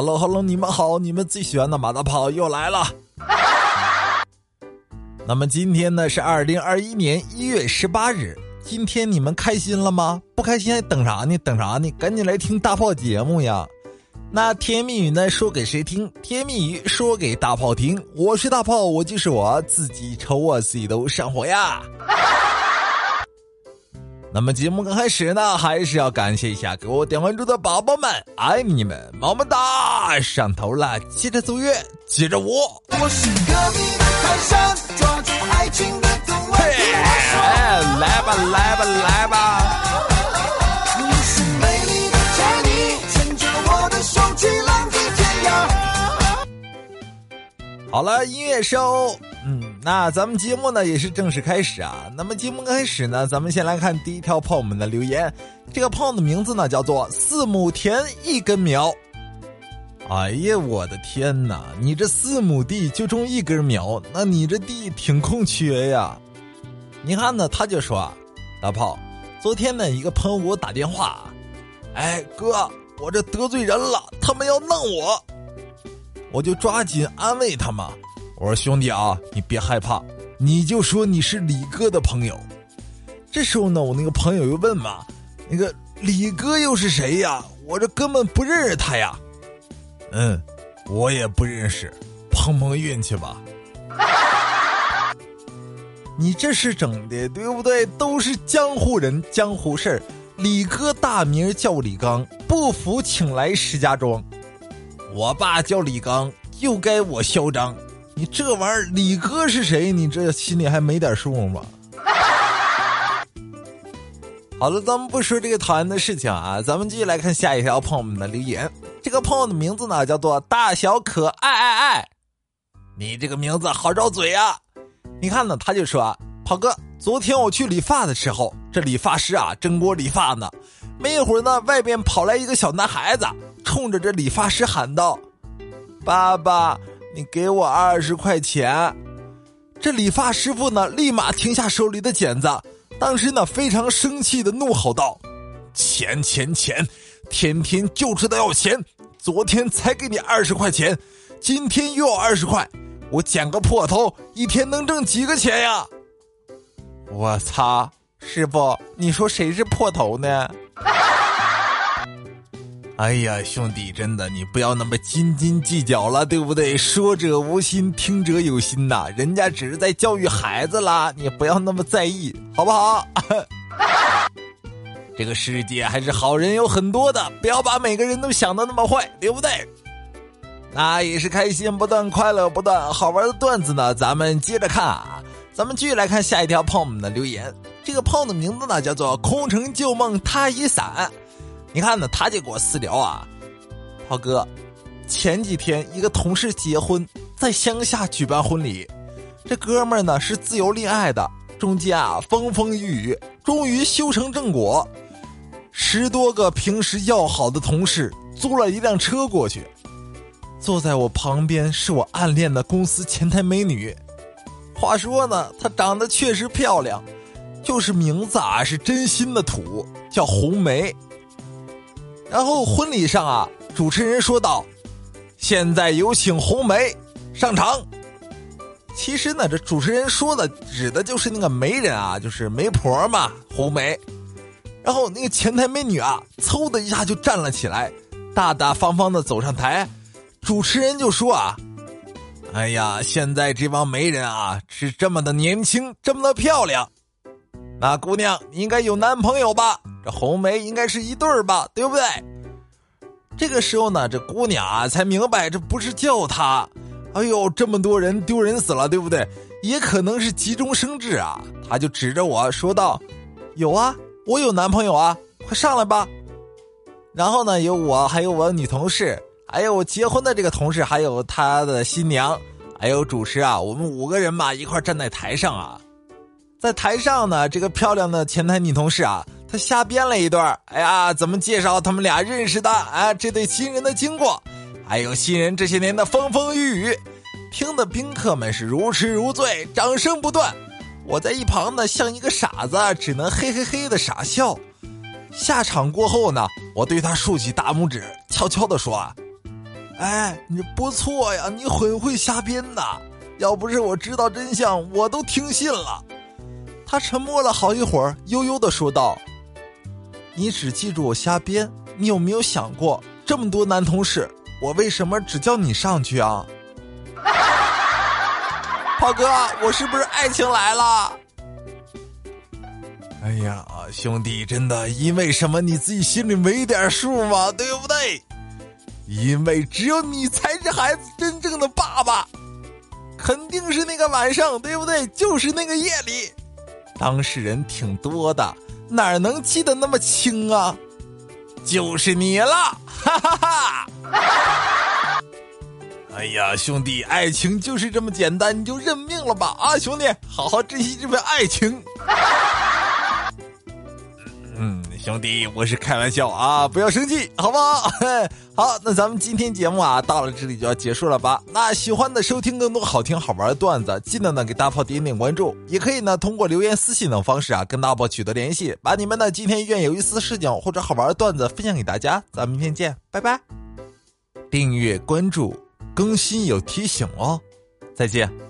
Hello，Hello，你们好，你们最喜欢的马大炮又来了。那么今天呢是二零二一年一月十八日，今天你们开心了吗？不开心还等啥呢？等啥呢？赶紧来听大炮节目呀！那甜言蜜语呢说给谁听？甜言蜜语说给大炮听。我是大炮，我就是我自己，瞅我自己都上火呀。那么节目刚开始呢，还是要感谢一下给我点关注的宝宝们，爱你们，么么哒！上头了，接着奏乐，接着舞。我是的泰山，抓住爱情的藤蔓。哎，来吧，来吧，来吧！你是美丽的牵着我的手去浪迹天涯。好了，音乐收。那咱们节目呢也是正式开始啊。那么节目开始呢，咱们先来看第一条朋友们的留言。这个朋友的名字呢叫做四亩田一根苗。哎呀，我的天哪！你这四亩地就种一根苗，那你这地挺空缺呀。你看呢，他就说啊：“大炮，昨天呢一个朋友给我打电话，哎哥，我这得罪人了，他们要弄我。”我就抓紧安慰他嘛。我说兄弟啊，你别害怕，你就说你是李哥的朋友。这时候呢，我那个朋友又问嘛，那个李哥又是谁呀？我这根本不认识他呀。嗯，我也不认识，碰碰运气吧。你这是整的对不对？都是江湖人，江湖事儿。李哥大名叫李刚，不服请来石家庄。我爸叫李刚，就该我嚣张。你这玩意儿，李哥是谁？你这心里还没点数吗？好了，咱们不说这个讨厌的事情啊，咱们继续来看下一条朋友们的留言。这个朋友的名字呢叫做大小可爱爱爱，你这个名字好绕嘴啊！你看呢，他就说：“跑哥，昨天我去理发的时候，这理发师啊正给我理发呢，没一会儿呢，外边跑来一个小男孩子，冲着这理发师喊道：‘爸爸。’”你给我二十块钱，这理发师傅呢，立马停下手里的剪子，当时呢非常生气的怒吼道：“钱钱钱，天天就知道要钱！昨天才给你二十块钱，今天又要二十块，我剪个破头一天能挣几个钱呀？”我擦，师傅，你说谁是破头呢？哎呀，兄弟，真的，你不要那么斤斤计较了，对不对？说者无心，听者有心呐，人家只是在教育孩子啦，你不要那么在意，好不好？这个世界还是好人有很多的，不要把每个人都想的那么坏，对不对？那也是开心不断，快乐不断，好玩的段子呢，咱们接着看啊，咱们继续来看下一条胖们的留言。这个胖的名字呢，叫做空城旧梦他已散。你看呢，他就给我私聊啊，涛哥，前几天一个同事结婚，在乡下举办婚礼，这哥们儿呢是自由恋爱的，中间啊风风雨雨，终于修成正果。十多个平时要好的同事租了一辆车过去，坐在我旁边是我暗恋的公司前台美女。话说呢，她长得确实漂亮，就是名字啊是真心的土，叫红梅。然后婚礼上啊，主持人说道：“现在有请红梅上场。”其实呢，这主持人说的指的就是那个媒人啊，就是媒婆嘛，红梅。然后那个前台美女啊，嗖的一下就站了起来，大大方方的走上台。主持人就说啊：“哎呀，现在这帮媒人啊，是这么的年轻，这么的漂亮。那姑娘，你应该有男朋友吧？”这红梅应该是一对儿吧，对不对？这个时候呢，这姑娘啊才明白这不是叫她。哎呦，这么多人丢人死了，对不对？也可能是急中生智啊，她就指着我说道：“有啊，我有男朋友啊，快上来吧。”然后呢，有我，还有我女同事，还有结婚的这个同事，还有他的新娘，还有主持啊，我们五个人嘛一块站在台上啊，在台上呢，这个漂亮的前台女同事啊。他瞎编了一段哎呀，怎么介绍他们俩认识的？啊，这对新人的经过，还有新人这些年的风风雨雨，听的宾客们是如痴如醉，掌声不断。我在一旁呢，像一个傻子，只能嘿嘿嘿的傻笑。下场过后呢，我对他竖起大拇指，悄悄的说：“哎，你不错呀，你很会瞎编呐！要不是我知道真相，我都听信了。”他沉默了好一会儿，悠悠的说道：“你只记住我瞎编，你有没有想过，这么多男同事，我为什么只叫你上去啊？” 炮哥，我是不是爱情来了？哎呀，兄弟，真的因为什么你自己心里没点数吗？对不对？因为只有你才是孩子真正的爸爸，肯定是那个晚上，对不对？就是那个夜里，当事人挺多的，哪能记得那么清啊？就是你了，哈哈哈！哎呀，兄弟，爱情就是这么简单，你就认命了吧！啊，兄弟，好好珍惜这份爱情。兄弟，我是开玩笑啊，不要生气，好不好？好，那咱们今天节目啊，到了这里就要结束了吧？那喜欢的收听更多好听好玩的段子，记得呢给大炮点点关注，也可以呢通过留言、私信等方式啊跟大炮取得联系，把你们的今天愿有意思的事情或者好玩的段子分享给大家。咱们明天见，拜拜！订阅关注，更新有提醒哦，再见。